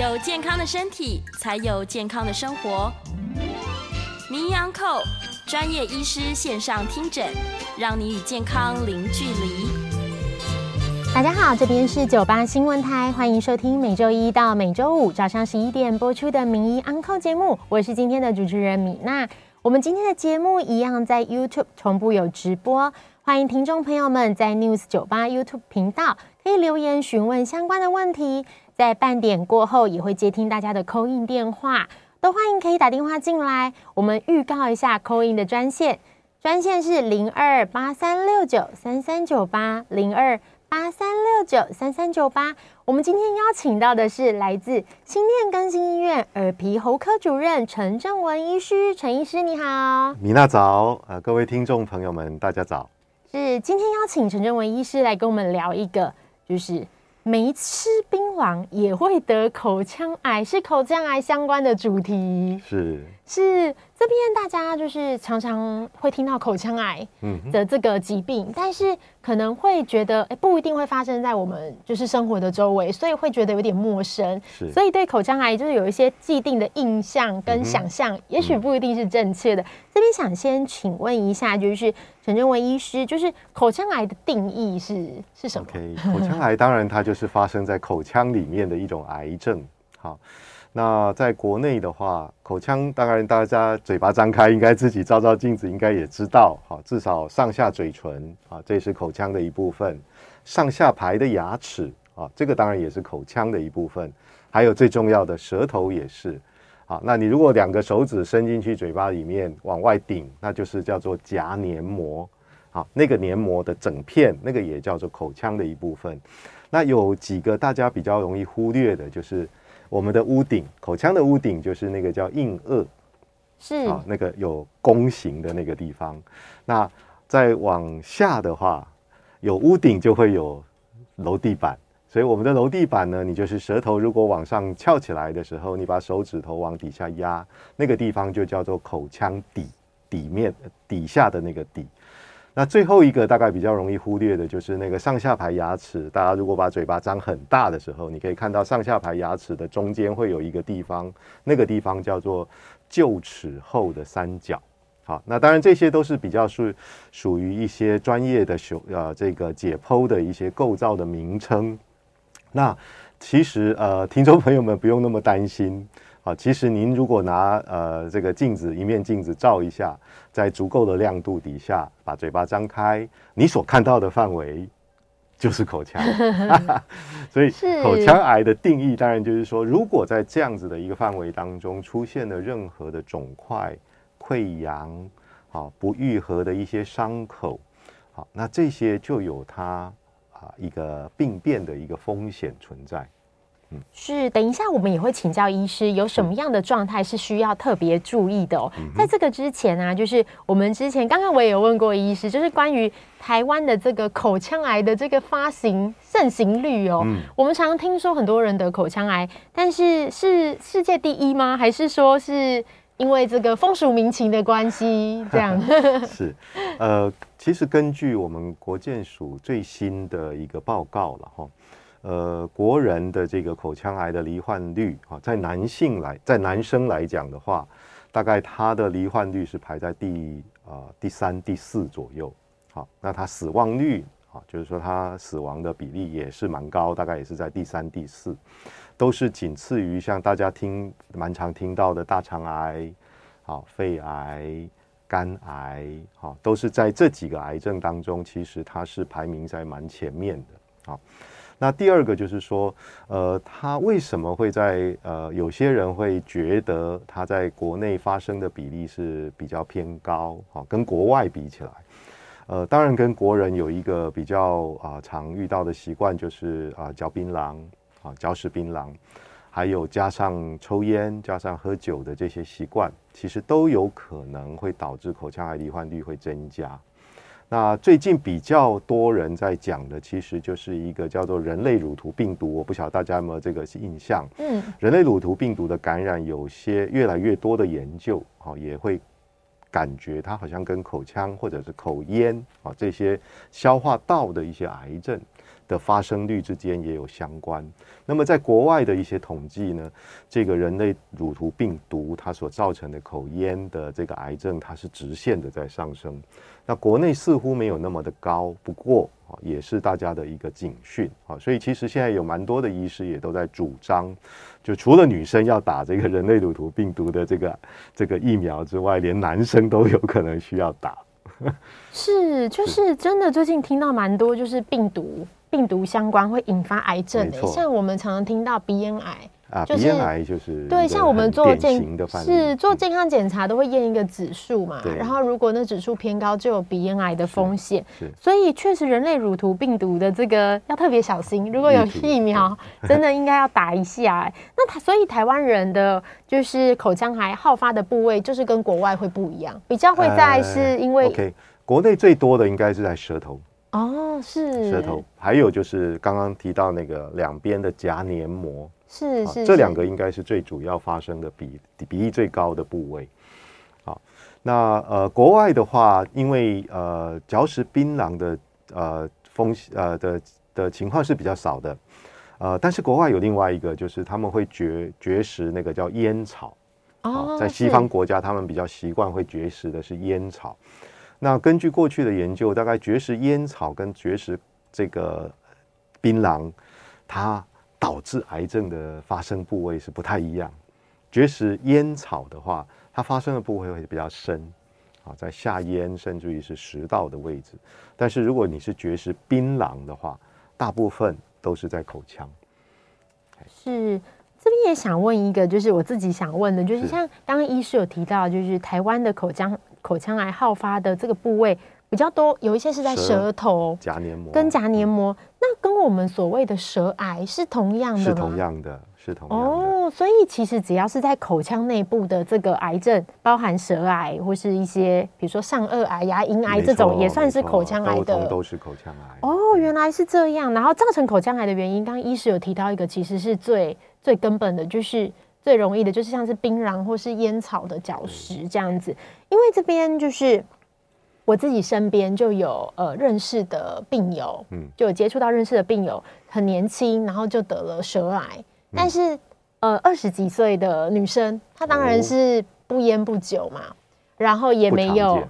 有健康的身体，才有健康的生活。名医安扣专业医师线上听诊，让你与健康零距离。大家好，这边是九八新闻台，欢迎收听每周一到每周五早上十一点播出的名医安扣节目，我是今天的主持人米娜。我们今天的节目一样在 YouTube 同步有直播，欢迎听众朋友们在 News 九八 YouTube 频道可以留言询问相关的问题。在半点过后也会接听大家的 call in 电话，都欢迎可以打电话进来。我们预告一下 call in 的专线，专线是零二八三六九三三九八零二八三六九三三九八。我们今天邀请到的是来自新店更新医院耳鼻喉科主任陈正文医师，陈医师你好，米娜早，呃，各位听众朋友们大家早。是今天邀请陈正文医师来跟我们聊一个，就是。没吃槟榔也会得口腔癌，是口腔癌相关的主题。是是，这边大家就是常常会听到口腔癌的这个疾病，嗯、但是可能会觉得，哎，不一定会发生在我们就是生活的周围，所以会觉得有点陌生。是，所以对口腔癌就是有一些既定的印象跟想象，嗯、也许不一定是正确的。嗯、这边想先请问一下，就是陈正文医师，就是口腔癌的定义是是什么？OK，口腔癌当然它就是发生在口腔里面的一种癌症。好。那在国内的话，口腔当然大家嘴巴张开，应该自己照照镜子，应该也知道，哈，至少上下嘴唇啊，这是口腔的一部分；上下排的牙齿啊，这个当然也是口腔的一部分。还有最重要的舌头也是。啊，那你如果两个手指伸进去嘴巴里面往外顶，那就是叫做颊黏膜。好，那个黏膜的整片，那个也叫做口腔的一部分。那有几个大家比较容易忽略的，就是。我们的屋顶，口腔的屋顶就是那个叫硬腭，是啊，那个有弓形的那个地方。那再往下的话，有屋顶就会有楼地板，所以我们的楼地板呢，你就是舌头如果往上翘起来的时候，你把手指头往底下压，那个地方就叫做口腔底底面底下的那个底。那最后一个大概比较容易忽略的就是那个上下排牙齿。大家如果把嘴巴张很大的时候，你可以看到上下排牙齿的中间会有一个地方，那个地方叫做臼齿后的三角。好，那当然这些都是比较是属于一些专业的学呃这个解剖的一些构造的名称。那其实呃听众朋友们不用那么担心。好，其实您如果拿呃这个镜子一面镜子照一下，在足够的亮度底下，把嘴巴张开，你所看到的范围就是口腔。所以口腔癌的定义当然就是说，如果在这样子的一个范围当中出现了任何的肿块、溃疡，好不愈合的一些伤口，好，那这些就有它啊一个病变的一个风险存在。是，等一下我们也会请教医师，有什么样的状态是需要特别注意的哦。在这个之前啊，就是我们之前刚刚我也有问过医师，就是关于台湾的这个口腔癌的这个发行盛行率哦。我们常常听说很多人得口腔癌，但是是世界第一吗？还是说是因为这个风俗民情的关系这样？是，呃，其实根据我们国健署最新的一个报告了哈。呃，国人的这个口腔癌的罹患率啊，在男性来，在男生来讲的话，大概他的罹患率是排在第啊、呃、第三、第四左右。好，那他死亡率啊，就是说他死亡的比例也是蛮高，大概也是在第三、第四，都是仅次于像大家听蛮常听到的大肠癌、好肺癌、肝癌，好，都是在这几个癌症当中，其实它是排名在蛮前面的。好。那第二个就是说，呃，他为什么会在呃，有些人会觉得他在国内发生的比例是比较偏高，啊，跟国外比起来，呃，当然跟国人有一个比较啊、常遇到的习惯，就是啊嚼槟榔，啊嚼食槟榔，还有加上抽烟、加上喝酒的这些习惯，其实都有可能会导致口腔癌罹患率会增加。那最近比较多人在讲的，其实就是一个叫做人类乳头病毒，我不晓得大家有没有这个印象？嗯，人类乳头病毒的感染，有些越来越多的研究，好也会感觉它好像跟口腔或者是口咽啊这些消化道的一些癌症的发生率之间也有相关。那么在国外的一些统计呢，这个人类乳头病毒它所造成的口咽的这个癌症，它是直线的在上升。那国内似乎没有那么的高，不过啊，也是大家的一个警讯啊。所以其实现在有蛮多的医师也都在主张，就除了女生要打这个人类乳头病毒的这个这个疫苗之外，连男生都有可能需要打。是，就是真的，最近听到蛮多，就是病毒。病毒相关会引发癌症的，像我们常常听到鼻咽癌啊，鼻咽癌就是对，像我们做健是做健康检查都会验一个指数嘛，然后如果那指数偏高，就有鼻咽癌的风险。所以确实人类乳头病毒的这个要特别小心，如果有疫苗，真的应该要打一下。那他所以台湾人的就是口腔癌好发的部位，就是跟国外会不一样，比较会在是因为 OK，国内最多的应该是在舌头。哦，是。舌头，还有就是刚刚提到那个两边的颊黏膜，是是，这两个应该是最主要发生的比比例最高的部位。好，那呃，国外的话，因为呃嚼食槟榔的呃风险呃的的情况是比较少的，呃，但是国外有另外一个，就是他们会绝绝食那个叫烟草，哦，在西方国家他们比较习惯会绝食的是烟草。那根据过去的研究，大概绝食烟草跟绝食这个槟榔，它导致癌症的发生部位是不太一样。绝食烟草的话，它发生的部位会比较深，啊，在下咽甚至于是食道的位置。但是如果你是绝食槟榔的话，大部分都是在口腔。是，这边也想问一个，就是我自己想问的，就是像刚刚医师有提到，就是台湾的口腔。口腔癌好发的这个部位比较多，有一些是在舌头、颊黏膜跟颊黏膜。那跟我们所谓的舌癌是同样的吗？是同样的，是同样的。哦，所以其实只要是在口腔内部的这个癌症，包含舌癌或是一些，比如说上颚癌、牙龈癌这种，也算是口腔癌的。都是口腔癌。哦，原来是这样。然后造成口腔癌的原因，刚刚医师有提到一个，其实是最最根本的，就是。最容易的就是像是槟榔或是烟草的嚼食这样子，因为这边就是我自己身边就有呃认识的病友，嗯，就有接触到认识的病友，很年轻，然后就得了舌癌，但是呃二十几岁的女生，她当然是不烟不酒嘛，然后也没有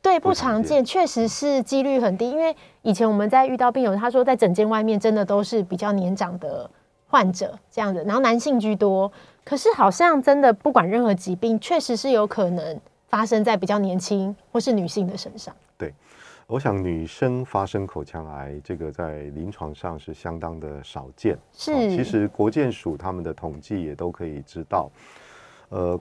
对不常见，确实是几率很低，因为以前我们在遇到病友，他说在诊间外面真的都是比较年长的患者这样子，然后男性居多。可是好像真的不管任何疾病，确实是有可能发生在比较年轻或是女性的身上。对，我想女生发生口腔癌，这个在临床上是相当的少见。是，其实国健署他们的统计也都可以知道，呃，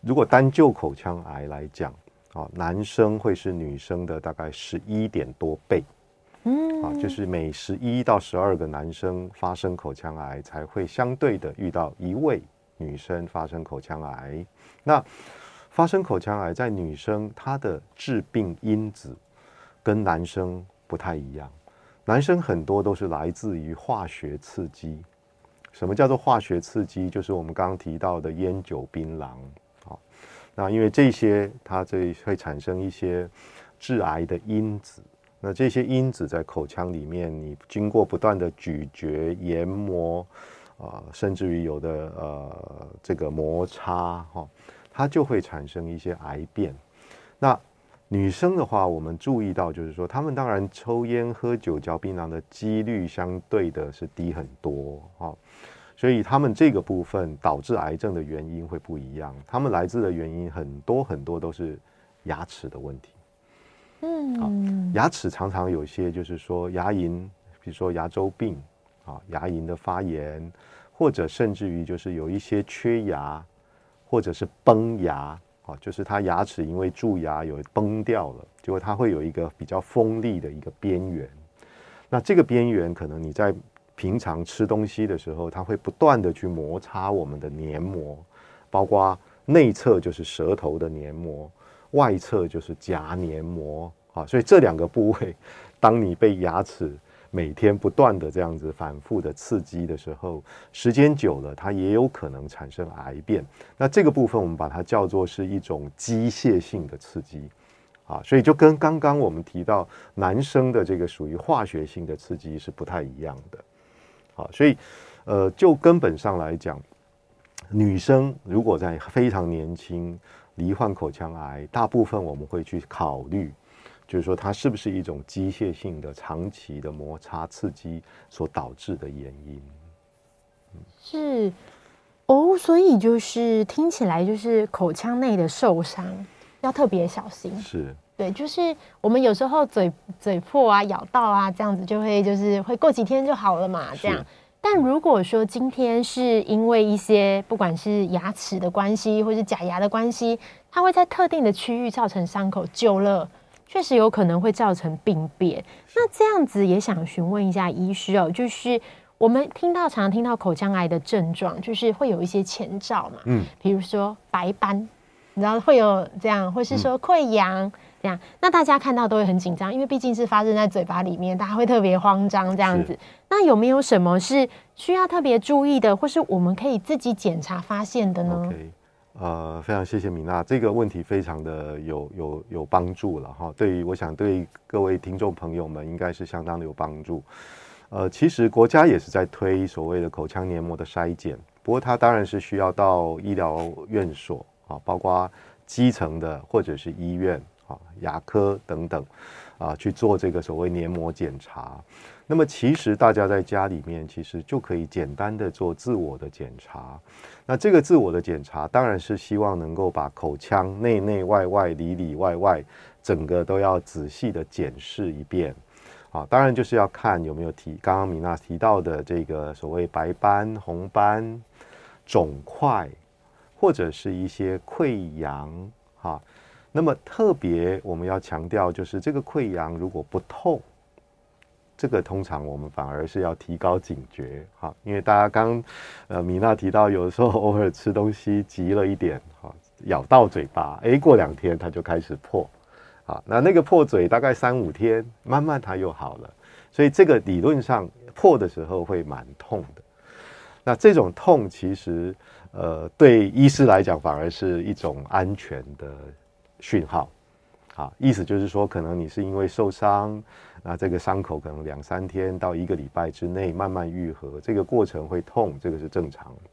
如果单就口腔癌来讲，啊，男生会是女生的大概十一点多倍。嗯，啊，就是每十一到十二个男生发生口腔癌，才会相对的遇到一位。女生发生口腔癌，那发生口腔癌在女生，她的致病因子跟男生不太一样。男生很多都是来自于化学刺激。什么叫做化学刺激？就是我们刚刚提到的烟酒槟榔。好，那因为这些它这会产生一些致癌的因子。那这些因子在口腔里面，你经过不断的咀嚼、研磨。啊、呃，甚至于有的呃，这个摩擦哈、哦，它就会产生一些癌变。那女生的话，我们注意到就是说，她们当然抽烟、喝酒、嚼槟榔的几率相对的是低很多哈、哦，所以她们这个部分导致癌症的原因会不一样。她们来自的原因很多很多都是牙齿的问题。嗯、哦，牙齿常常有些就是说牙龈，比如说牙周病。啊，牙龈的发炎，或者甚至于就是有一些缺牙，或者是崩牙，啊，就是他牙齿因为蛀牙有崩掉了，结果它会有一个比较锋利的一个边缘。那这个边缘可能你在平常吃东西的时候，它会不断的去摩擦我们的黏膜，包括内侧就是舌头的黏膜，外侧就是颊黏膜，啊，所以这两个部位，当你被牙齿每天不断的这样子反复的刺激的时候，时间久了，它也有可能产生癌变。那这个部分我们把它叫做是一种机械性的刺激，啊，所以就跟刚刚我们提到男生的这个属于化学性的刺激是不太一样的，啊，所以呃，就根本上来讲，女生如果在非常年轻罹患口腔癌，大部分我们会去考虑，就是说它是不是一种机械性的长期的摩擦刺激所导致的原因。是哦，所以就是听起来就是口腔内的受伤。要特别小心，是对，就是我们有时候嘴嘴破啊、咬到啊，这样子就会就是会过几天就好了嘛，这样。但如果说今天是因为一些不管是牙齿的关系，或是假牙的关系，它会在特定的区域造成伤口，久了确实有可能会造成病变。那这样子也想询问一下医师哦，就是我们听到常常听到口腔癌的症状，就是会有一些前兆嘛，嗯，比如说白斑。然后会有这样，或是说溃疡这样，那大家看到都会很紧张，因为毕竟是发生在嘴巴里面，大家会特别慌张这样子。那有没有什么是需要特别注意的，或是我们可以自己检查发现的呢呃，非常谢谢米娜，这个问题非常的有有有帮助了哈。对于我想对各位听众朋友们应该是相当的有帮助。呃，其实国家也是在推所谓的口腔黏膜的筛检，不过它当然是需要到医疗院所。啊，包括基层的或者是医院啊、牙科等等啊，去做这个所谓黏膜检查。那么其实大家在家里面其实就可以简单的做自我的检查。那这个自我的检查当然是希望能够把口腔内内外外里里外外整个都要仔细的检视一遍。啊，当然就是要看有没有提刚刚米娜提到的这个所谓白斑、红斑、肿块。或者是一些溃疡，哈，那么特别我们要强调，就是这个溃疡如果不痛，这个通常我们反而是要提高警觉，哈，因为大家刚呃米娜提到，有的时候偶尔吃东西急了一点，哈，咬到嘴巴，诶，过两天它就开始破，啊，那那个破嘴大概三五天，慢慢它又好了，所以这个理论上破的时候会蛮痛的，那这种痛其实。呃，对医师来讲，反而是一种安全的讯号，啊，意思就是说，可能你是因为受伤，那这个伤口可能两三天到一个礼拜之内慢慢愈合，这个过程会痛，这个是正常的。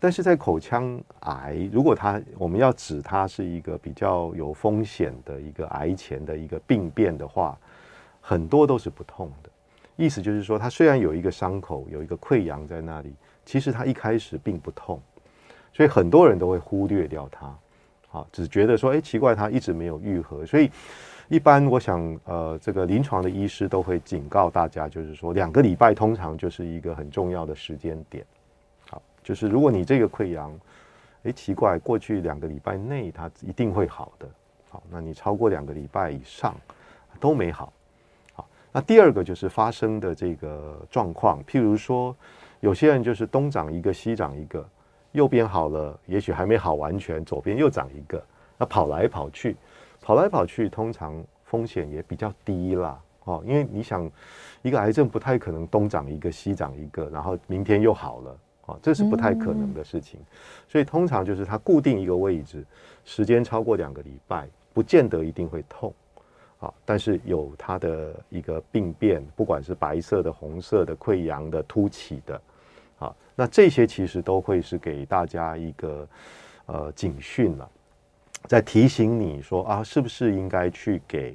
但是在口腔癌，如果它我们要指它是一个比较有风险的一个癌前的一个病变的话，很多都是不痛的。意思就是说，它虽然有一个伤口，有一个溃疡在那里，其实它一开始并不痛。所以很多人都会忽略掉它，好，只觉得说，哎，奇怪，它一直没有愈合。所以，一般我想，呃，这个临床的医师都会警告大家，就是说，两个礼拜通常就是一个很重要的时间点。好，就是如果你这个溃疡，哎，奇怪，过去两个礼拜内它一定会好的。好，那你超过两个礼拜以上都没好。好，那第二个就是发生的这个状况，譬如说，有些人就是东长一个，西长一个。右边好了，也许还没好完全，左边又长一个，那跑来跑去，跑来跑去，通常风险也比较低啦，哦，因为你想，一个癌症不太可能东长一个，西长一个，然后明天又好了，哦，这是不太可能的事情，所以通常就是它固定一个位置，时间超过两个礼拜，不见得一定会痛，啊，但是有它的一个病变，不管是白色的、红色的、溃疡的、凸起的。啊，那这些其实都会是给大家一个呃警讯了，在提醒你说啊，是不是应该去给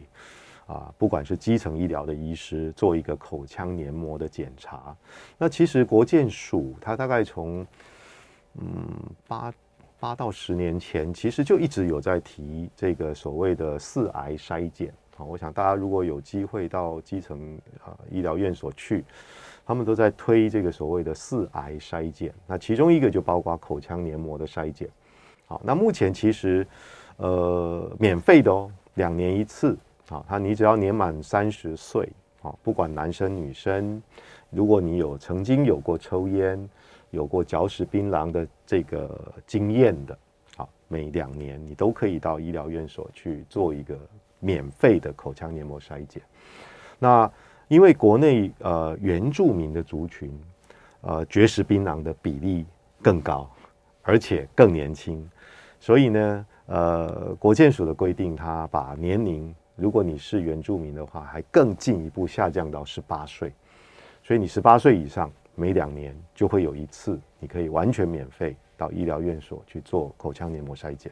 啊，不管是基层医疗的医师做一个口腔黏膜的检查。那其实国健署它大概从嗯八八到十年前，其实就一直有在提这个所谓的四癌筛检啊。我想大家如果有机会到基层啊医疗院所去。他们都在推这个所谓的四癌筛检，那其中一个就包括口腔黏膜的筛检。好，那目前其实呃免费的哦，两年一次。好，他你只要年满三十岁，好，不管男生女生，如果你有曾经有过抽烟、有过嚼食槟榔的这个经验的，好，每两年你都可以到医疗院所去做一个免费的口腔黏膜筛检。那因为国内呃原住民的族群，呃绝食槟榔的比例更高，而且更年轻，所以呢，呃，国健署的规定，它把年龄，如果你是原住民的话，还更进一步下降到十八岁。所以你十八岁以上，每两年就会有一次，你可以完全免费到医疗院所去做口腔黏膜筛检。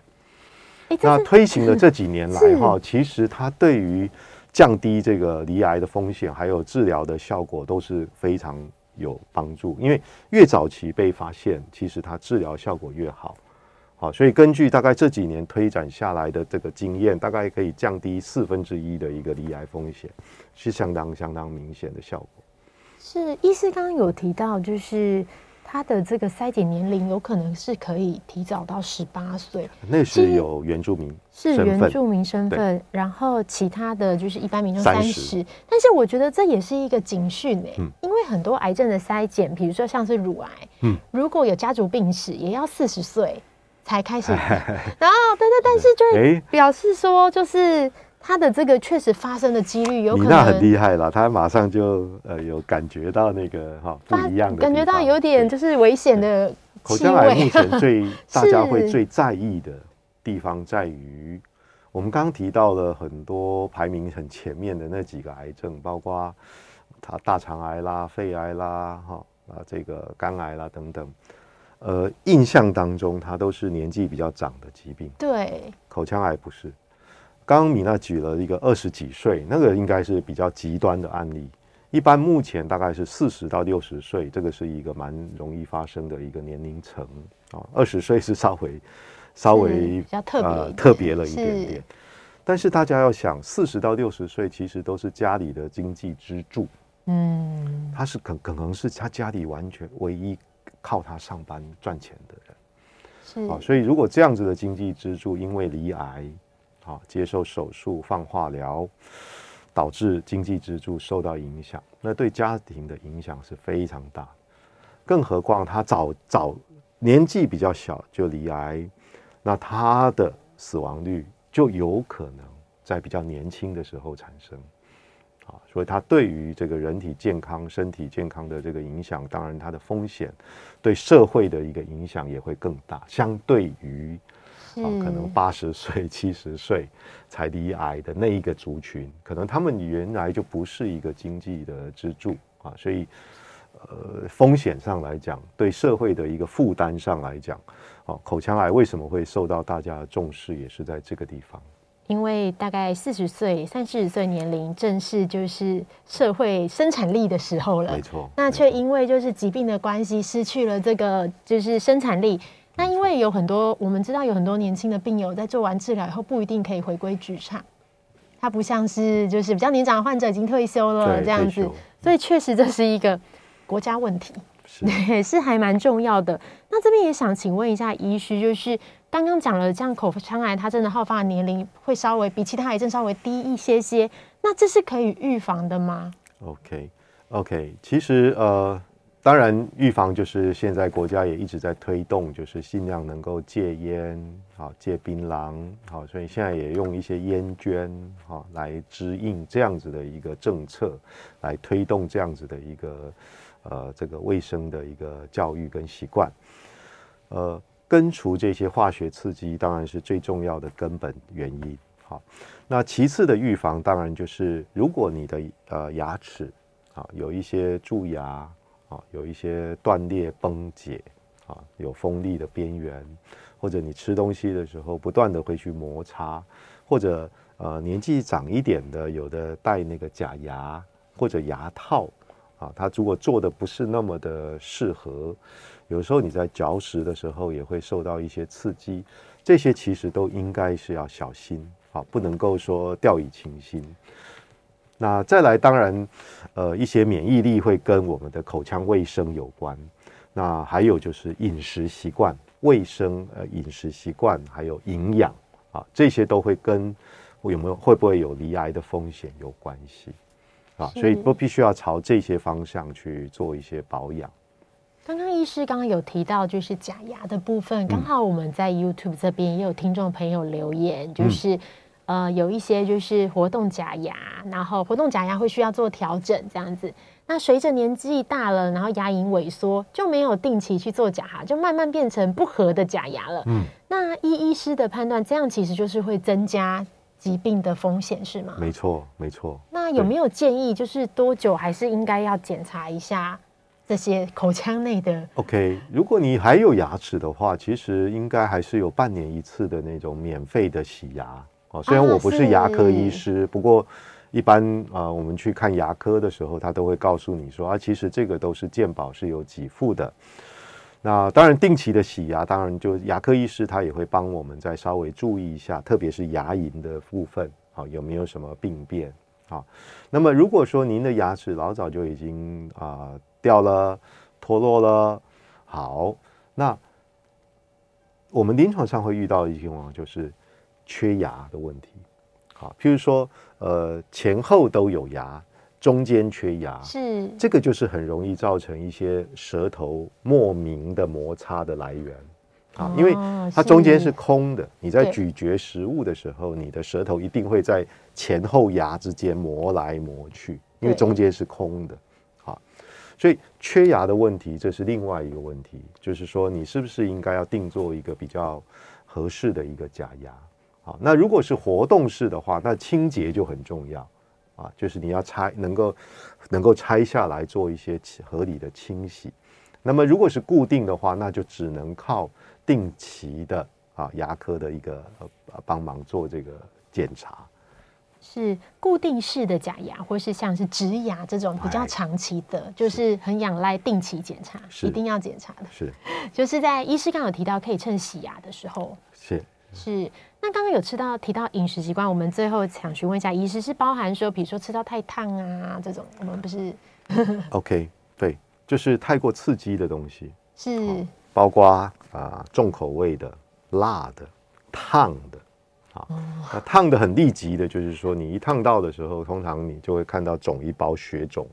那推行的这几年来哈，其实它对于降低这个离癌的风险，还有治疗的效果都是非常有帮助。因为越早期被发现，其实它治疗效果越好。好，所以根据大概这几年推展下来的这个经验，大概可以降低四分之一的一个离癌风险，是相当相当明显的效果。是，医师刚刚有提到，就是。他的这个筛检年龄有可能是可以提早到十八岁，那是有原住民是原住民身份，然后其他的就是一般民众三十。但是我觉得这也是一个警讯哎，因为很多癌症的筛检，比如说像是乳癌，嗯，如果有家族病史，也要四十岁才开始。然后，对对，但是就会表示说，就是。他的这个确实发生的几率有可能，你那很厉害了，他马上就呃有感觉到那个哈不一样的，感觉到有点就是危险的口腔癌。目前最大家会最在意的地方在于，我们刚刚提到了很多排名很前面的那几个癌症，包括他大肠癌啦、肺癌啦、哈啊这个肝癌啦等等，呃，印象当中它都是。年纪比较长的疾病。对，口腔癌不 是。刚刚米娜举了一个二十几岁，那个应该是比较极端的案例。一般目前大概是四十到六十岁，这个是一个蛮容易发生的一个年龄层啊。二十岁是稍微稍微比较特别呃特别了一点点。但是大家要想，四十到六十岁其实都是家里的经济支柱，嗯，他是可可能是他家里完全唯一靠他上班赚钱的人，是啊。所以如果这样子的经济支柱因为罹癌，啊，接受手术、放化疗，导致经济支柱受到影响，那对家庭的影响是非常大。更何况他早早年纪比较小就罹癌，那他的死亡率就有可能在比较年轻的时候产生。啊，所以他对于这个人体健康、身体健康的这个影响，当然他的风险对社会的一个影响也会更大，相对于。啊，可能八十岁、七十岁才离癌的那一个族群，可能他们原来就不是一个经济的支柱啊，所以呃，风险上来讲，对社会的一个负担上来讲，啊，口腔癌为什么会受到大家的重视，也是在这个地方。因为大概四十岁、三四十岁年龄，正是就是社会生产力的时候了。没错，那却因为就是疾病的关系，失去了这个就是生产力。那因为有很多，我们知道有很多年轻的病友在做完治疗以后不一定可以回归职场，他不像是就是比较年长的患者已经退休了这样子，所以确实这是一个国家问题，也是，是还蛮重要的。那这边也想请问一下医师，就是刚刚讲了，这样口腔癌它真的好发的年龄会稍微比其他癌症稍微低一些些，那这是可以预防的吗？OK OK，其实呃。当然，预防就是现在国家也一直在推动，就是尽量能够戒烟，好戒槟榔，好，所以现在也用一些烟绢，好来支应这样子的一个政策，来推动这样子的一个呃这个卫生的一个教育跟习惯，呃，根除这些化学刺激当然是最重要的根本原因，好，那其次的预防当然就是如果你的呃牙齿啊有一些蛀牙。有一些断裂、崩解，啊，有锋利的边缘，或者你吃东西的时候不断的会去摩擦，或者呃年纪长一点的，有的戴那个假牙或者牙套，啊，它如果做的不是那么的适合，有时候你在嚼食的时候也会受到一些刺激，这些其实都应该是要小心，啊，不能够说掉以轻心。那再来，当然，呃，一些免疫力会跟我们的口腔卫生有关。那还有就是饮食习惯、卫生，呃，饮食习惯还有营养啊，这些都会跟有没有会不会有罹癌的风险有关系啊，所以都必须要朝这些方向去做一些保养。刚刚医师刚刚有提到就是假牙的部分，刚好我们在 YouTube 这边也有听众朋友留言，就是。呃有一些就是活动假牙，然后活动假牙会需要做调整这样子。那随着年纪大了，然后牙龈萎缩，就没有定期去做假牙，就慢慢变成不合的假牙了。嗯，那医医师的判断，这样其实就是会增加疾病的风险，是吗？没错，没错。那有没有建议，就是多久还是应该要检查一下这些口腔内的？OK，如果你还有牙齿的话，其实应该还是有半年一次的那种免费的洗牙哦。虽然我不是牙科医师，啊、不过。一般啊、呃，我们去看牙科的时候，他都会告诉你说啊，其实这个都是健保是有给付的。那当然，定期的洗牙，当然就牙科医师他也会帮我们再稍微注意一下，特别是牙龈的部分啊，有没有什么病变啊？那么如果说您的牙齿老早就已经啊掉了、脱落了，好，那我们临床上会遇到的一些情况就是缺牙的问题。好，譬如说。呃，前后都有牙，中间缺牙，是这个就是很容易造成一些舌头莫名的摩擦的来源啊，哦、因为它中间是空的，你在咀嚼食物的时候，你的舌头一定会在前后牙之间磨来磨去，因为中间是空的，好，所以缺牙的问题，这是另外一个问题，就是说你是不是应该要定做一个比较合适的一个假牙？好，那如果是活动式的话，那清洁就很重要啊，就是你要拆，能够能够拆下来做一些合理的清洗。那么如果是固定的话，那就只能靠定期的啊牙科的一个呃帮忙做这个检查。是固定式的假牙，或是像是植牙这种比较长期的，哎、就是很仰赖定期检查，一定要检查的。是，就是在医师刚有提到，可以趁洗牙的时候。是。是，那刚刚有吃到提到饮食习惯，我们最后想询问一下，饮食是包含说，比如说吃到太烫啊这种，我们不是？OK，对，就是太过刺激的东西，是包括啊、呃、重口味的、辣的、烫的，啊，哦、那烫的很立即的，就是说你一烫到的时候，通常你就会看到肿一包血肿，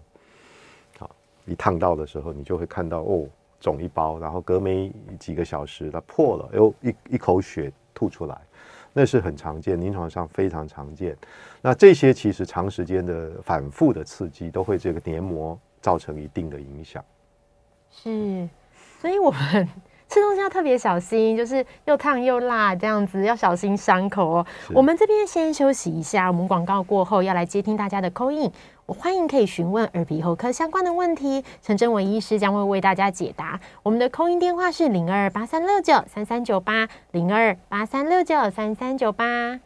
好，一烫到的时候，你就会看到哦肿一包，然后隔没几个小时它破了，又一一口血。吐出来，那是很常见，临床上非常常见。那这些其实长时间的反复的刺激，都会这个黏膜造成一定的影响。是，所以我们吃东西要特别小心，就是又烫又辣这样子，要小心伤口哦。我们这边先休息一下，我们广告过后要来接听大家的 call in。我欢迎可以询问耳鼻喉科相关的问题，陈贞文医师将会为大家解答。我们的 call in 电话是零二八三六九三三九八零二八三六九三三九八。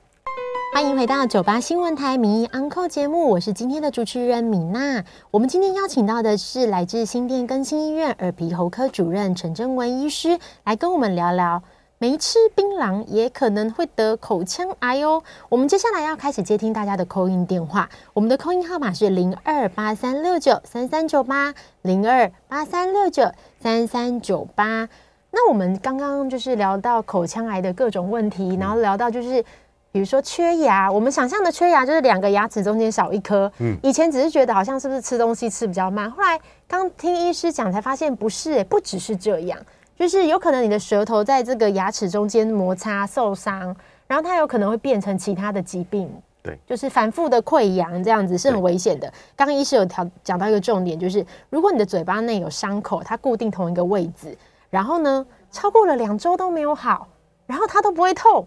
欢迎回到九八新闻台名医 Uncle 节目，我是今天的主持人米娜。我们今天邀请到的是来自新店更新医院耳鼻喉科主任陈贞文医师，来跟我们聊聊。没吃槟榔也可能会得口腔癌哦。我们接下来要开始接听大家的 call in 电话，我们的 call in 号码是零二八三六九三三九八零二八三六九三三九八。那我们刚刚就是聊到口腔癌的各种问题，然后聊到就是比如说缺牙，我们想象的缺牙就是两个牙齿中间少一颗。嗯，以前只是觉得好像是不是吃东西吃比较慢，后来刚听医师讲才发现不是，不只是这样。就是有可能你的舌头在这个牙齿中间摩擦受伤，然后它有可能会变成其他的疾病，对，就是反复的溃疡这样子是很危险的。刚刚医师有调讲到一个重点，就是如果你的嘴巴内有伤口，它固定同一个位置，然后呢超过了两周都没有好，然后它都不会痛，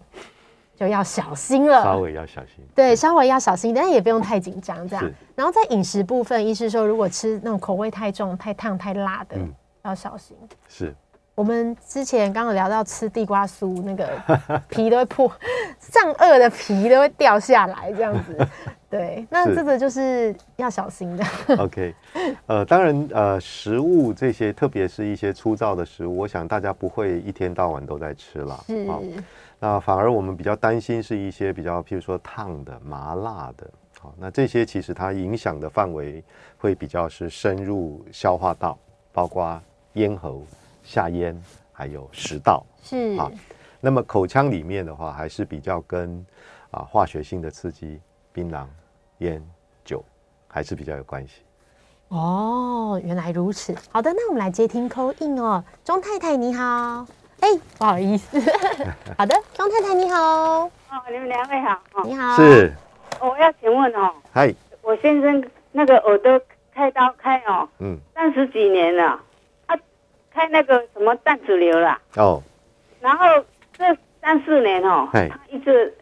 就要小心了，稍微要小心，对，稍微要小心，但是也不用太紧张这样。然后在饮食部分，医师说如果吃那种口味太重、太烫、太辣的，嗯、要小心。是。我们之前刚刚聊到吃地瓜酥，那个 皮都会破，上颚的皮都会掉下来，这样子。对，那这个就是要小心的。OK，呃，当然，呃，食物这些，特别是一些粗糙的食物，我想大家不会一天到晚都在吃了。是。那反而我们比较担心是一些比较，譬如说烫的、麻辣的。好，那这些其实它影响的范围会比较是深入消化道，包括咽喉。下咽还有食道是啊，那么口腔里面的话，还是比较跟啊化学性的刺激，槟榔、烟、酒还是比较有关系。哦，原来如此。好的，那我们来接听 call in 哦，钟太太你好，哎，不好意思。好的，钟太太你好。哦，你们两位好。你好。是。我要请问哦。嗨。我先生那个耳朵开刀开哦，嗯，三十几年了，他开那个什么胆子瘤了。哦。然后这三四年哦，他一直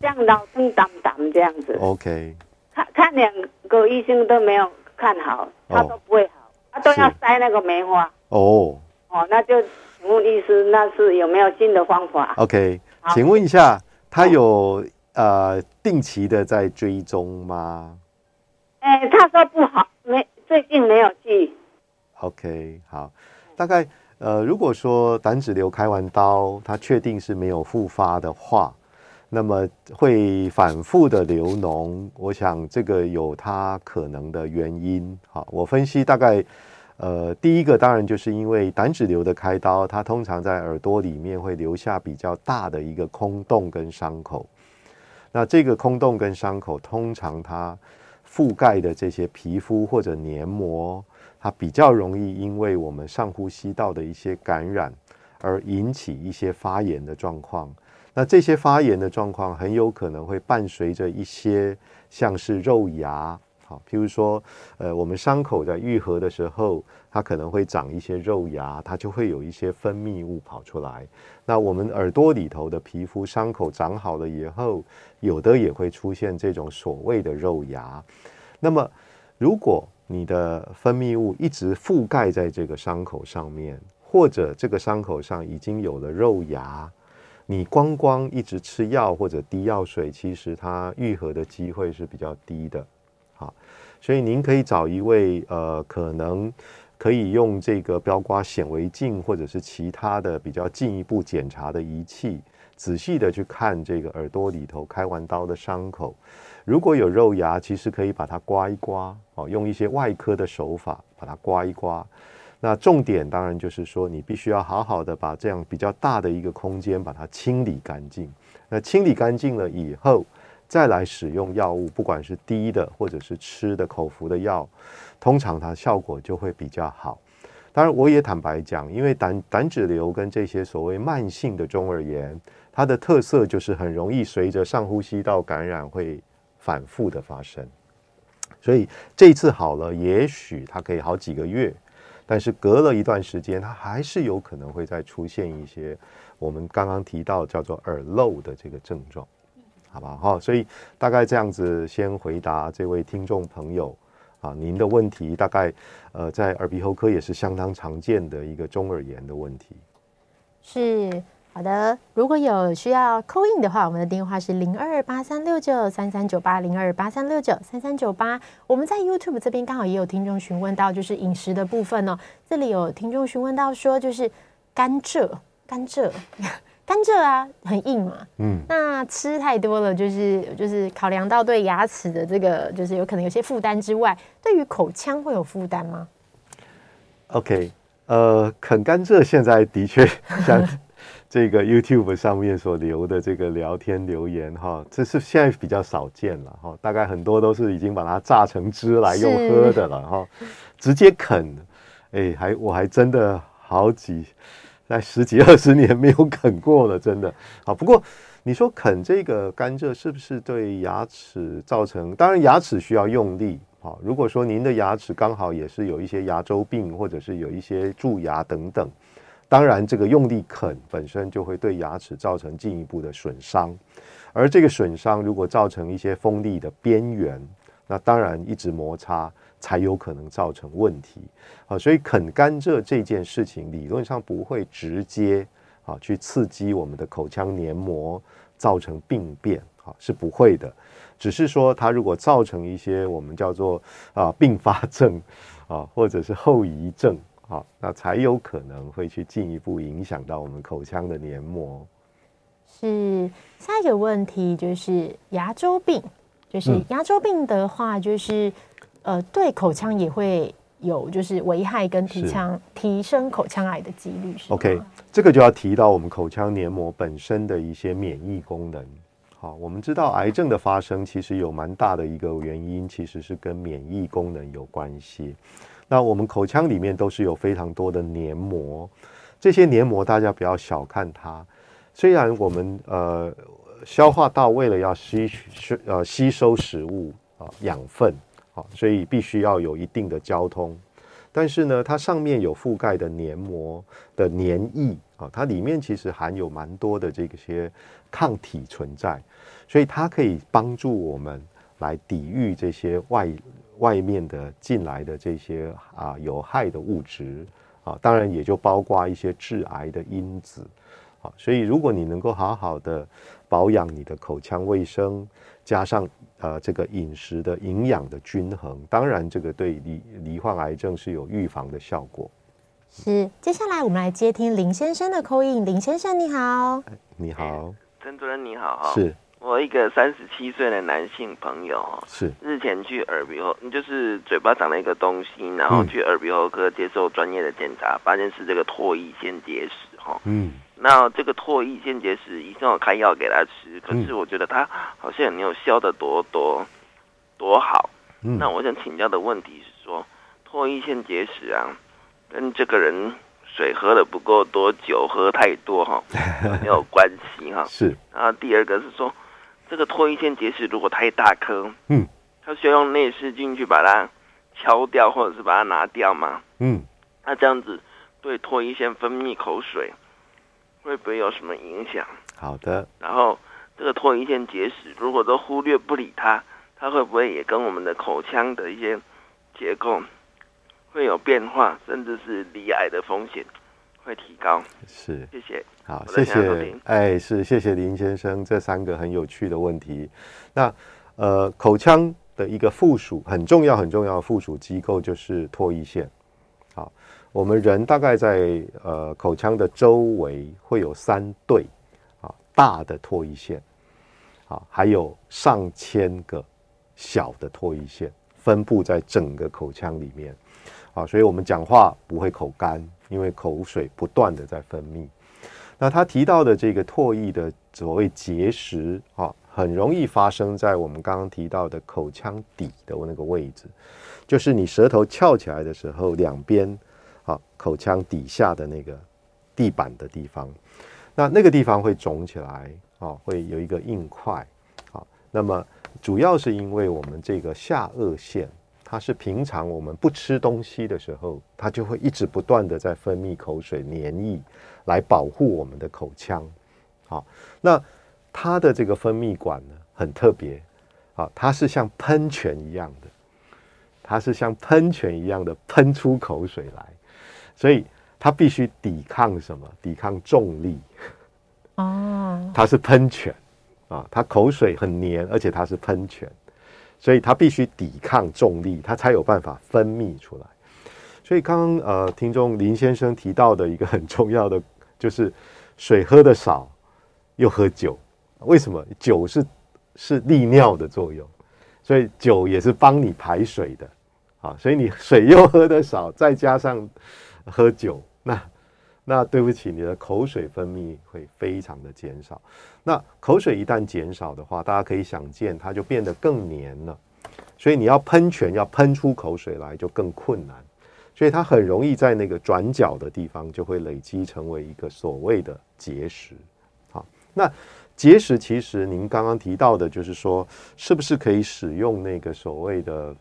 这样老生胆胆这样子。OK。看看两个医生都没有看好，他都不会好，他都要塞那个梅花。哦。哦，那就。请问医师，那是有没有新的方法？OK，请问一下，他有呃定期的在追踪吗？哎，他说不好，没最近没有去。OK，好，大概呃，如果说胆脂瘤开完刀，它确定是没有复发的话，那么会反复的流脓，我想这个有它可能的原因。好，我分析大概。呃，第一个当然就是因为胆脂瘤的开刀，它通常在耳朵里面会留下比较大的一个空洞跟伤口。那这个空洞跟伤口，通常它覆盖的这些皮肤或者黏膜，它比较容易因为我们上呼吸道的一些感染而引起一些发炎的状况。那这些发炎的状况很有可能会伴随着一些像是肉芽。好譬如说，呃，我们伤口在愈合的时候，它可能会长一些肉芽，它就会有一些分泌物跑出来。那我们耳朵里头的皮肤伤口长好了以后，有的也会出现这种所谓的肉芽。那么，如果你的分泌物一直覆盖在这个伤口上面，或者这个伤口上已经有了肉芽，你光光一直吃药或者滴药水，其实它愈合的机会是比较低的。好所以您可以找一位呃，可能可以用这个标刮显微镜或者是其他的比较进一步检查的仪器，仔细的去看这个耳朵里头开完刀的伤口。如果有肉芽，其实可以把它刮一刮哦，用一些外科的手法把它刮一刮。那重点当然就是说，你必须要好好的把这样比较大的一个空间把它清理干净。那清理干净了以后，再来使用药物，不管是滴的或者是吃的口服的药，通常它效果就会比较好。当然，我也坦白讲，因为胆胆脂瘤跟这些所谓慢性的中耳炎，它的特色就是很容易随着上呼吸道感染会反复的发生。所以这次好了，也许它可以好几个月，但是隔了一段时间，它还是有可能会再出现一些我们刚刚提到叫做耳漏的这个症状。好吧，好，所以大概这样子先回答这位听众朋友啊，您的问题大概呃，在耳鼻喉科也是相当常见的一个中耳炎的问题。是好的，如果有需要 call in 的话，我们的电话是零二八三六九三三九八零二八三六九三三九八。我们在 YouTube 这边刚好也有听众询问到，就是饮食的部分哦。这里有听众询问到说，就是甘蔗，甘蔗。甘蔗啊，很硬嘛，嗯，那吃太多了，就是就是考量到对牙齿的这个，就是有可能有些负担之外，对于口腔会有负担吗？OK，呃，啃甘蔗现在的确 像这个 YouTube 上面所留的这个聊天留言哈，这是现在比较少见了哈，大概很多都是已经把它榨成汁来用喝的了哈，直接啃，哎，还我还真的好几。在十几二十年没有啃过了，真的啊。不过你说啃这个甘蔗是不是对牙齿造成？当然牙齿需要用力啊。如果说您的牙齿刚好也是有一些牙周病，或者是有一些蛀牙等等，当然这个用力啃本身就会对牙齿造成进一步的损伤。而这个损伤如果造成一些锋利的边缘，那当然一直摩擦。才有可能造成问题，啊，所以啃甘蔗这件事情理论上不会直接啊去刺激我们的口腔黏膜，造成病变，啊是不会的，只是说它如果造成一些我们叫做啊并发症啊或者是后遗症啊，那才有可能会去进一步影响到我们口腔的黏膜。是下一个问题就是牙周病，就是牙周病的话就是。呃，对口腔也会有就是危害跟提倡提升口腔癌的几率是 OK，这个就要提到我们口腔黏膜本身的一些免疫功能。好，我们知道癌症的发生其实有蛮大的一个原因，其实是跟免疫功能有关系。那我们口腔里面都是有非常多的黏膜，这些黏膜大家不要小看它，虽然我们呃消化道为了要吸吸呃吸收食物啊养分啊，所以必须要有一定的交通，但是呢，它上面有覆盖的黏膜的黏液啊，它里面其实含有蛮多的这些抗体存在，所以它可以帮助我们来抵御这些外外面的进来的这些啊有害的物质。啊，当然也就包括一些致癌的因子，啊，所以如果你能够好好的保养你的口腔卫生，加上呃这个饮食的营养的均衡，当然这个对罹罹患癌症是有预防的效果。是，接下来我们来接听林先生的 call in，林先生你好，你好，陈主任你好，是。我一个三十七岁的男性朋友，是日前去耳鼻喉，就是嘴巴长了一个东西，然后去耳鼻喉科接受专业的检查，发现是这个唾液腺结石哈。嗯，那这个唾液腺结石，医生有开药给他吃，可是我觉得他好像也没有消的多多多好。嗯，那我想请教的问题是说，唾液腺结石啊，跟这个人水喝的不够多，酒喝太多哈，没有关系哈。是，然后第二个是说。这个唾液腺结石如果太大颗，嗯，它需要用内视镜去把它敲掉，或者是把它拿掉吗？嗯，那这样子对唾液腺分泌口水会不会有什么影响？好的。然后这个唾液腺结石如果都忽略不理它，它会不会也跟我们的口腔的一些结构会有变化，甚至是罹癌的风险？会提高，是，谢谢，好，谢谢，哎，是，谢谢林先生这三个很有趣的问题。那呃，口腔的一个附属很重要很重要的附属机构就是唾液腺。好，我们人大概在呃口腔的周围会有三对啊大的唾液腺，啊，还有上千个小的唾液腺分布在整个口腔里面。啊，所以我们讲话不会口干。因为口水不断的在分泌，那他提到的这个唾液的所谓结石啊，很容易发生在我们刚刚提到的口腔底的那个位置，就是你舌头翘起来的时候，两边啊口腔底下的那个地板的地方，那那个地方会肿起来啊，会有一个硬块啊，那么主要是因为我们这个下颚线。它是平常我们不吃东西的时候，它就会一直不断的在分泌口水黏液来保护我们的口腔。好，那它的这个分泌管呢很特别，啊，它是像喷泉一样的，它是像喷泉一样的喷出口水来，所以它必须抵抗什么？抵抗重力。哦，它是喷泉啊，它口水很黏，而且它是喷泉。所以它必须抵抗重力，它才有办法分泌出来。所以刚刚呃，听众林先生提到的一个很重要的，就是水喝得少，又喝酒，为什么？酒是是利尿的作用，所以酒也是帮你排水的啊。所以你水又喝得少，再加上喝酒，那。那对不起，你的口水分泌会非常的减少。那口水一旦减少的话，大家可以想见，它就变得更黏了。所以你要喷泉，要喷出口水来就更困难。所以它很容易在那个转角的地方就会累积成为一个所谓的结石。好，那结石其实您刚刚提到的，就是说是不是可以使用那个所谓的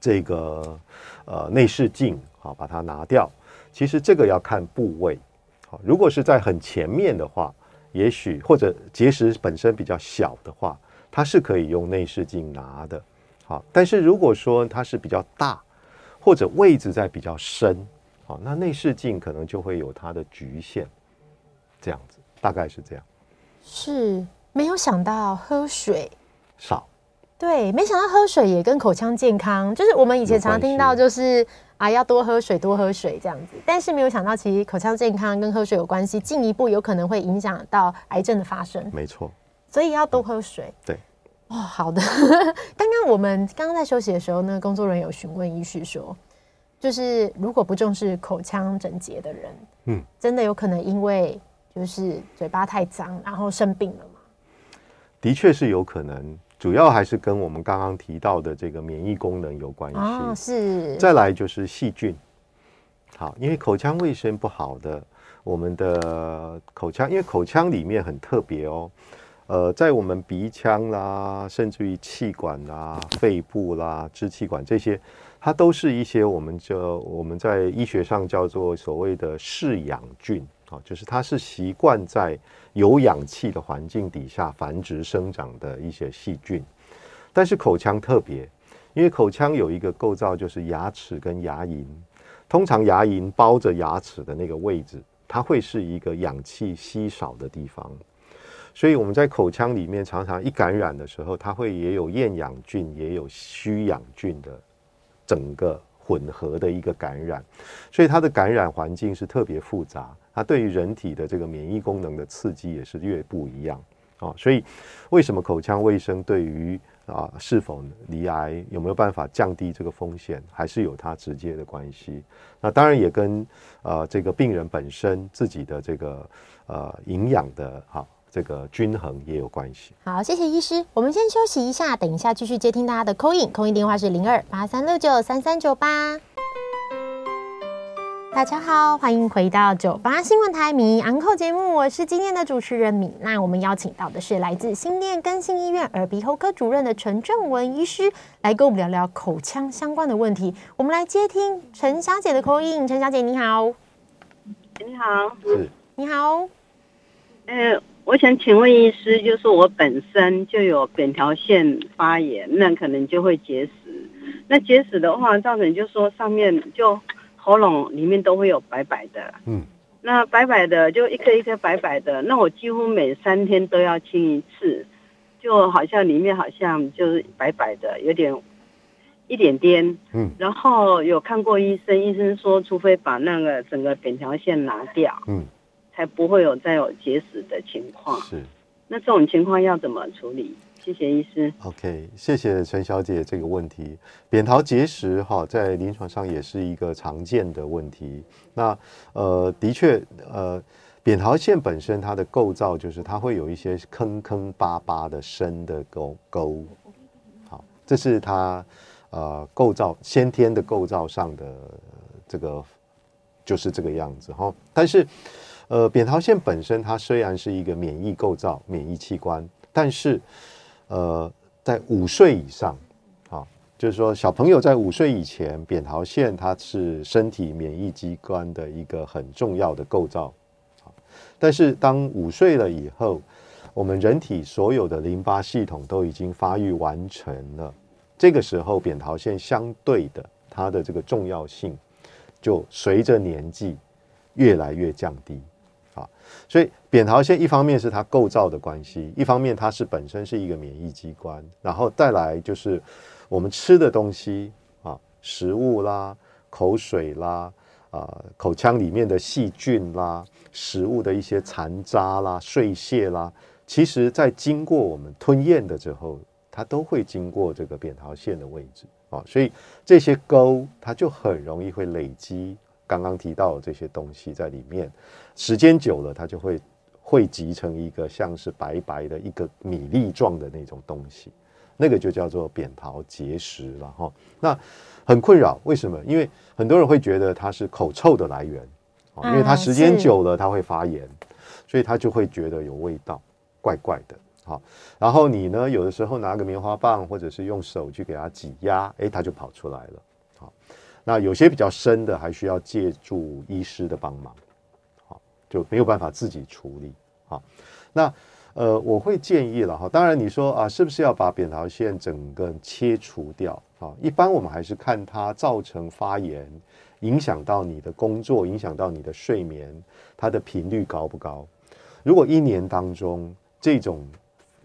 这个呃内视镜，好，把它拿掉。其实这个要看部位，好，如果是在很前面的话，也许或者结石本身比较小的话，它是可以用内视镜拿的，好，但是如果说它是比较大，或者位置在比较深，好，那内视镜可能就会有它的局限，这样子，大概是这样。是没有想到喝水。少，对，没想到喝水也跟口腔健康，就是我们以前常听到就是。啊，要多喝水，多喝水这样子，但是没有想到，其实口腔健康跟喝水有关系，进一步有可能会影响到癌症的发生。没错，所以要多喝水。嗯、对，哦，好的。刚刚我们刚刚在休息的时候，那个工作人员有询问医师说，就是如果不重视口腔整洁的人，嗯，真的有可能因为就是嘴巴太脏，然后生病了吗？的确是有可能。主要还是跟我们刚刚提到的这个免疫功能有关系。哦，是。再来就是细菌。好，因为口腔卫生不好的，我们的口腔，因为口腔里面很特别哦。呃，在我们鼻腔啦，甚至于气管啦、肺部啦、支气管这些，它都是一些我们就我们在医学上叫做所谓的饲养菌啊，就是它是习惯在有氧气的环境底下繁殖生长的一些细菌。但是口腔特别，因为口腔有一个构造，就是牙齿跟牙龈，通常牙龈包着牙齿的那个位置，它会是一个氧气稀少的地方。所以我们在口腔里面常常一感染的时候，它会也有厌氧菌，也有虚氧菌的整个混合的一个感染，所以它的感染环境是特别复杂，它对于人体的这个免疫功能的刺激也是越不一样啊。所以为什么口腔卫生对于啊是否罹癌有没有办法降低这个风险，还是有它直接的关系。那当然也跟呃这个病人本身自己的这个呃营养的哈。这个均衡也有关系。好，谢谢医师。我们先休息一下，等一下继续接听大家的 call in，call in 电话是零二八三六九三三九八。大家好，欢迎回到九八新闻台米昂扣节目，我是今天的主持人米。那我们邀请到的是来自新店更新医院耳鼻喉科主任的陈正文医师，来跟我们聊聊口腔相关的问题。我们来接听陈小姐的 call in，陈小姐你好。你好，是，你好，呃。我想请问医师，就是我本身就有扁桃腺发炎，那可能就会结石。那结石的话，造成就是说上面就喉咙里面都会有白白的。嗯。那白白的就一颗一颗白白的，那我几乎每三天都要清一次，就好像里面好像就是白白的，有点一点点。嗯。然后有看过医生，医生说，除非把那个整个扁桃腺拿掉。嗯。才不会有再有结石的情况。是，那这种情况要怎么处理？谢谢医师。OK，谢谢陈小姐这个问题。扁桃结石哈，在临床上也是一个常见的问题。那呃，的确呃，扁桃腺本身它的构造就是它会有一些坑坑巴巴的深的沟沟。好，这是它呃构造先天的构造上的这个就是这个样子哈。但是呃，扁桃腺本身它虽然是一个免疫构造、免疫器官，但是，呃，在五岁以上，啊，就是说小朋友在五岁以前，扁桃腺它是身体免疫机关的一个很重要的构造，啊，但是当五岁了以后，我们人体所有的淋巴系统都已经发育完成了，这个时候扁桃腺相对的它的这个重要性就随着年纪越来越降低。所以扁桃腺一方面是它构造的关系，一方面它是本身是一个免疫机关，然后再来就是我们吃的东西啊，食物啦、口水啦、啊口腔里面的细菌啦、食物的一些残渣啦、碎屑啦，其实在经过我们吞咽的之后，它都会经过这个扁桃腺的位置啊，所以这些沟它就很容易会累积。刚刚提到的这些东西在里面，时间久了，它就会汇集成一个像是白白的一个米粒状的那种东西，那个就叫做扁桃结石了哈。那很困扰，为什么？因为很多人会觉得它是口臭的来源，因为它时间久了它会发炎，所以他就会觉得有味道，怪怪的。好，然后你呢，有的时候拿个棉花棒或者是用手去给它挤压，哎，它就跑出来了。那有些比较深的，还需要借助医师的帮忙，好，就没有办法自己处理。好，那呃，我会建议了哈。当然，你说啊，是不是要把扁桃腺整个切除掉啊？一般我们还是看它造成发炎，影响到你的工作，影响到你的睡眠，它的频率高不高？如果一年当中这种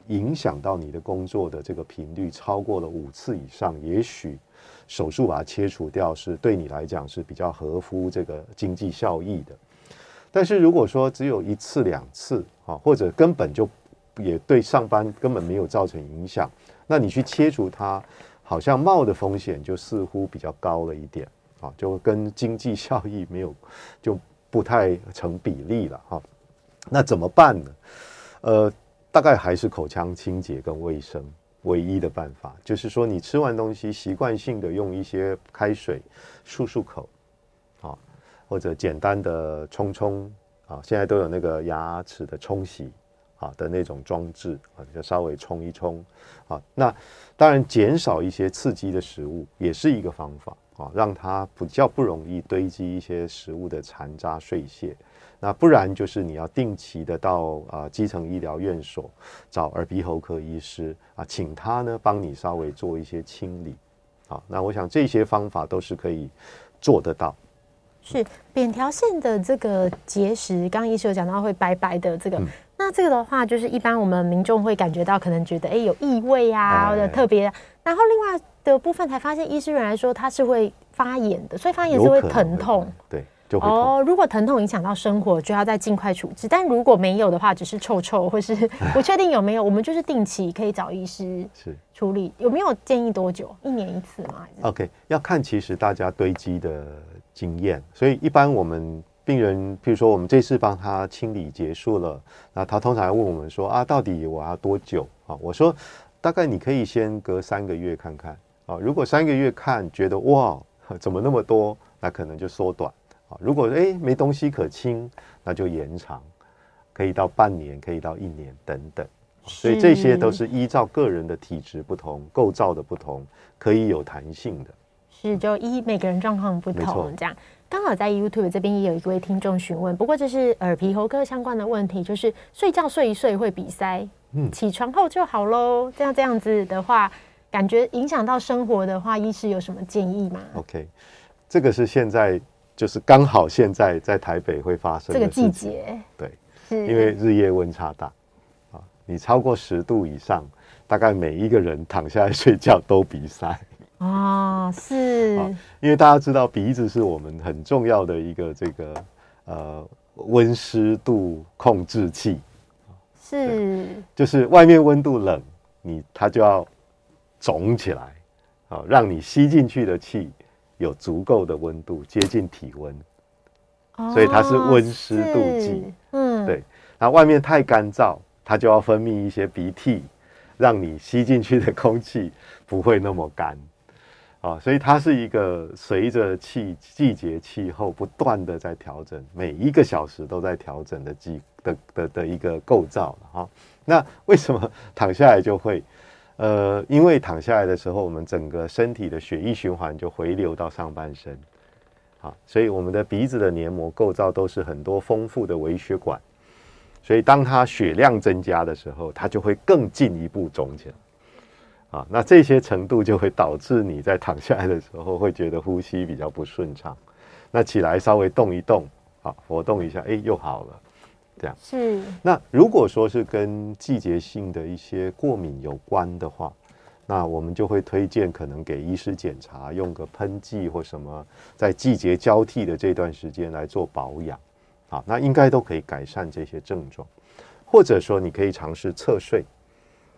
影响到你的工作的这个频率超过了五次以上，也许。手术把它切除掉是对你来讲是比较合乎这个经济效益的，但是如果说只有一次两次啊，或者根本就也对上班根本没有造成影响，那你去切除它，好像冒的风险就似乎比较高了一点啊，就跟经济效益没有就不太成比例了哈。那怎么办呢？呃，大概还是口腔清洁跟卫生。唯一的办法就是说，你吃完东西习惯性的用一些开水漱漱口，啊，或者简单的冲冲啊，现在都有那个牙齿的冲洗啊的那种装置啊，就稍微冲一冲啊。那当然减少一些刺激的食物也是一个方法啊，让它比较不容易堆积一些食物的残渣碎屑。那不然就是你要定期的到啊基层医疗院所找耳鼻喉科医师啊，请他呢帮你稍微做一些清理。好，那我想这些方法都是可以做得到。是扁条线的这个结石，刚刚医师有讲到会白白的这个，嗯、那这个的话，就是一般我们民众会感觉到可能觉得哎有异味啊，或者特别。然后另外的部分才发现，医师原来说它是会发炎的，所以发炎是会疼痛。对。哦，如果疼痛影响到生活，就要再尽快处置。但如果没有的话，只是臭臭或是 不确定有没有，我们就是定期可以找医师是处理。有没有建议多久？一年一次吗？OK，要看其实大家堆积的经验。所以一般我们病人，譬如说我们这次帮他清理结束了，那他通常要问我们说啊，到底我要多久啊？我说大概你可以先隔三个月看看啊。如果三个月看觉得哇，怎么那么多，那可能就缩短。如果哎没东西可清，那就延长，可以到半年，可以到一年等等。所以这些都是依照个人的体质不同、构造的不同，可以有弹性的。是，就依每个人状况不同这样。刚好在 YouTube 这边也有一位听众询问，不过这是耳鼻喉科相关的问题，就是睡觉睡一睡会鼻塞，嗯，起床后就好喽。这样这样子的话，感觉影响到生活的话，医师有什么建议吗？OK，这个是现在。就是刚好现在在台北会发生这个季节，对，因为日夜温差大啊，你超过十度以上，大概每一个人躺下来睡觉都鼻塞。啊，是，因为大家知道鼻子是我们很重要的一个这个呃温湿度控制器，是，就是外面温度冷，你它就要肿起来，啊，让你吸进去的气。有足够的温度，接近体温，哦，所以它是温湿度计。嗯，对。那外面太干燥，它就要分泌一些鼻涕，让你吸进去的空气不会那么干。啊，所以它是一个随着气季节气候不断的在调整，每一个小时都在调整的季的的的一个构造哈，那为什么躺下来就会？呃，因为躺下来的时候，我们整个身体的血液循环就回流到上半身，好，所以我们的鼻子的黏膜构造都是很多丰富的微血管，所以当它血量增加的时候，它就会更进一步肿起来，啊，那这些程度就会导致你在躺下来的时候会觉得呼吸比较不顺畅，那起来稍微动一动，好，活动一下，哎，又好了。这样。是。那如果说是跟季节性的一些过敏有关的话，那我们就会推荐可能给医师检查，用个喷剂或什么，在季节交替的这段时间来做保养，好，那应该都可以改善这些症状。或者说你可以尝试侧睡，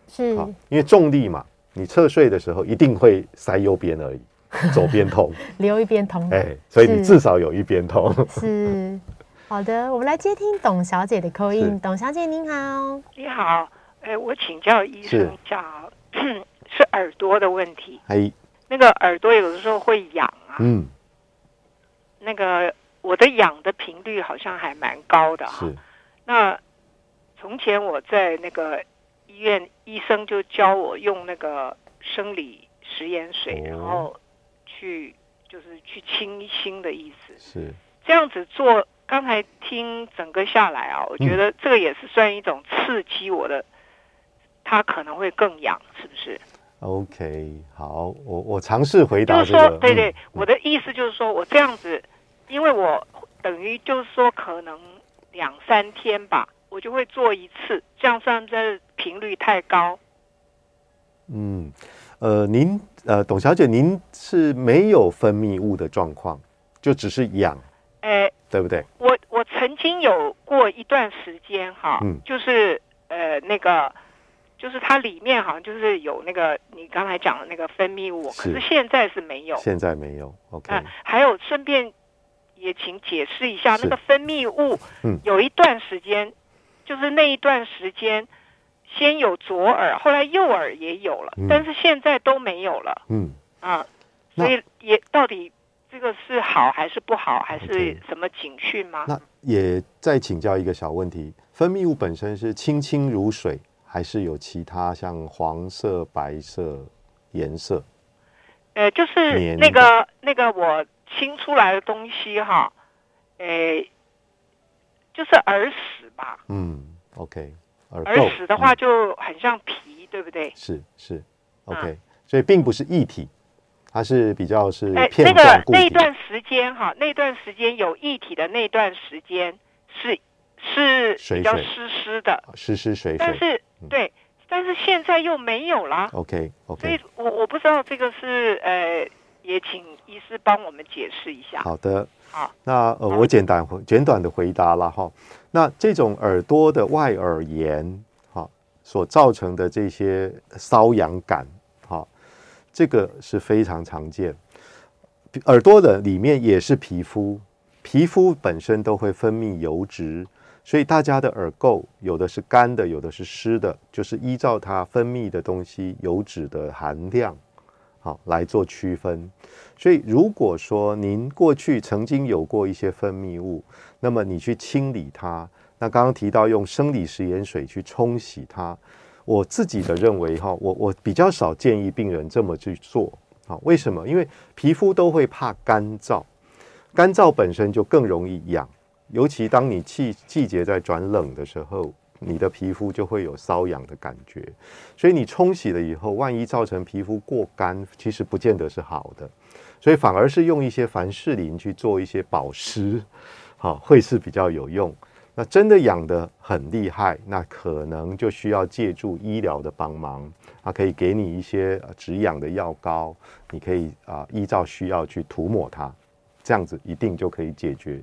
是，因为重力嘛，你侧睡的时候一定会塞右边而已，左边痛，留一边痛，哎，所以你至少有一边痛，是。好的，我们来接听董小姐的 call in。董小姐您好，你好，哎，我请教医生一下，是，是耳朵的问题。哎，那个耳朵有的时候会痒啊，嗯，那个我的痒的频率好像还蛮高的哈。那从前我在那个医院，医生就教我用那个生理食盐水，哦，然后去就是去清一清的意思。是这样子做。刚才听整个下来啊，我觉得这个也是算一种刺激我的，它可能会更痒，是不是？OK，好，我我尝试回答就是说，对对，我的意思就是说我这样子，因为我等于就是说可能两三天吧，我就会做一次，这样算不算频率太高？嗯，呃，您呃，董小姐，您是没有分泌物的状况，就只是痒。对不对？我我曾经有过一段时间哈，嗯，就是呃那个，就是它里面好像就是有那个你刚才讲的那个分泌物，可是现在是没有，现在没有。OK，呃，还有顺便也请解释一下那个分泌物，嗯，有一段时间，就是那一段时间先有左耳，后来右耳也有了，嗯，但是现在都没有了，嗯。啊，所以也到底。这个是好还是不好，还是什么警讯吗？那也再请教一个小问题：分泌物本身是清清如水，还是有其他像黄色、白色颜色？呃，就是那个那个我清出来的东西哈，诶，就是耳屎吧。嗯，OK，耳耳屎的话就很像皮，嗯、对不对？是是，OK，、嗯、所以并不是液体。它是比较是哎，那个那段时间哈，那段时间有液体的那段时间是是比较湿湿的，湿湿水水。但是、嗯、对，但是现在又没有了。OK OK，所以我我不知道这个是呃，也请医师帮我们解释一下。好的，好，那呃，我简单回简短的回答了哈。那这种耳朵的外耳炎哈，所造成的这些瘙痒感。这个是非常常见，耳朵的里面也是皮肤，皮肤本身都会分泌油脂，所以大家的耳垢有的是干的，有的是湿的，就是依照它分泌的东西油脂的含量，好来做区分。所以如果说您过去曾经有过一些分泌物，那么你去清理它，那刚刚提到用生理食盐水去冲洗它。我自己的认为哈，我我比较少建议病人这么去做啊。为什么？因为皮肤都会怕干燥，干燥本身就更容易痒，尤其当你季季节在转冷的时候，你的皮肤就会有瘙痒的感觉。所以你冲洗了以后，万一造成皮肤过干，其实不见得是好的。所以反而是用一些凡士林去做一些保湿，好，会是比较有用。真的痒得很厉害，那可能就需要借助医疗的帮忙，啊，可以给你一些止痒的药膏，你可以啊依照需要去涂抹它，这样子一定就可以解决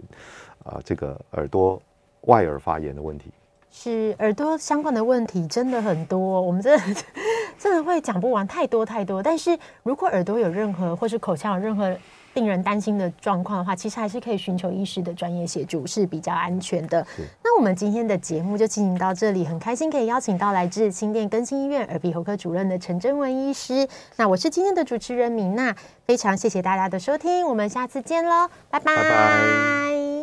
啊这个耳朵外耳发炎的问题。是耳朵相关的问题真的很多，我们真的真的会讲不完，太多太多。但是如果耳朵有任何或是口腔有任何令人担心的状况的话，其实还是可以寻求医师的专业协助，是比较安全的。那我们今天的节目就进行到这里，很开心可以邀请到来自新店更新医院耳鼻喉科主任的陈真文医师。那我是今天的主持人米娜，非常谢谢大家的收听，我们下次见喽，拜拜。拜拜。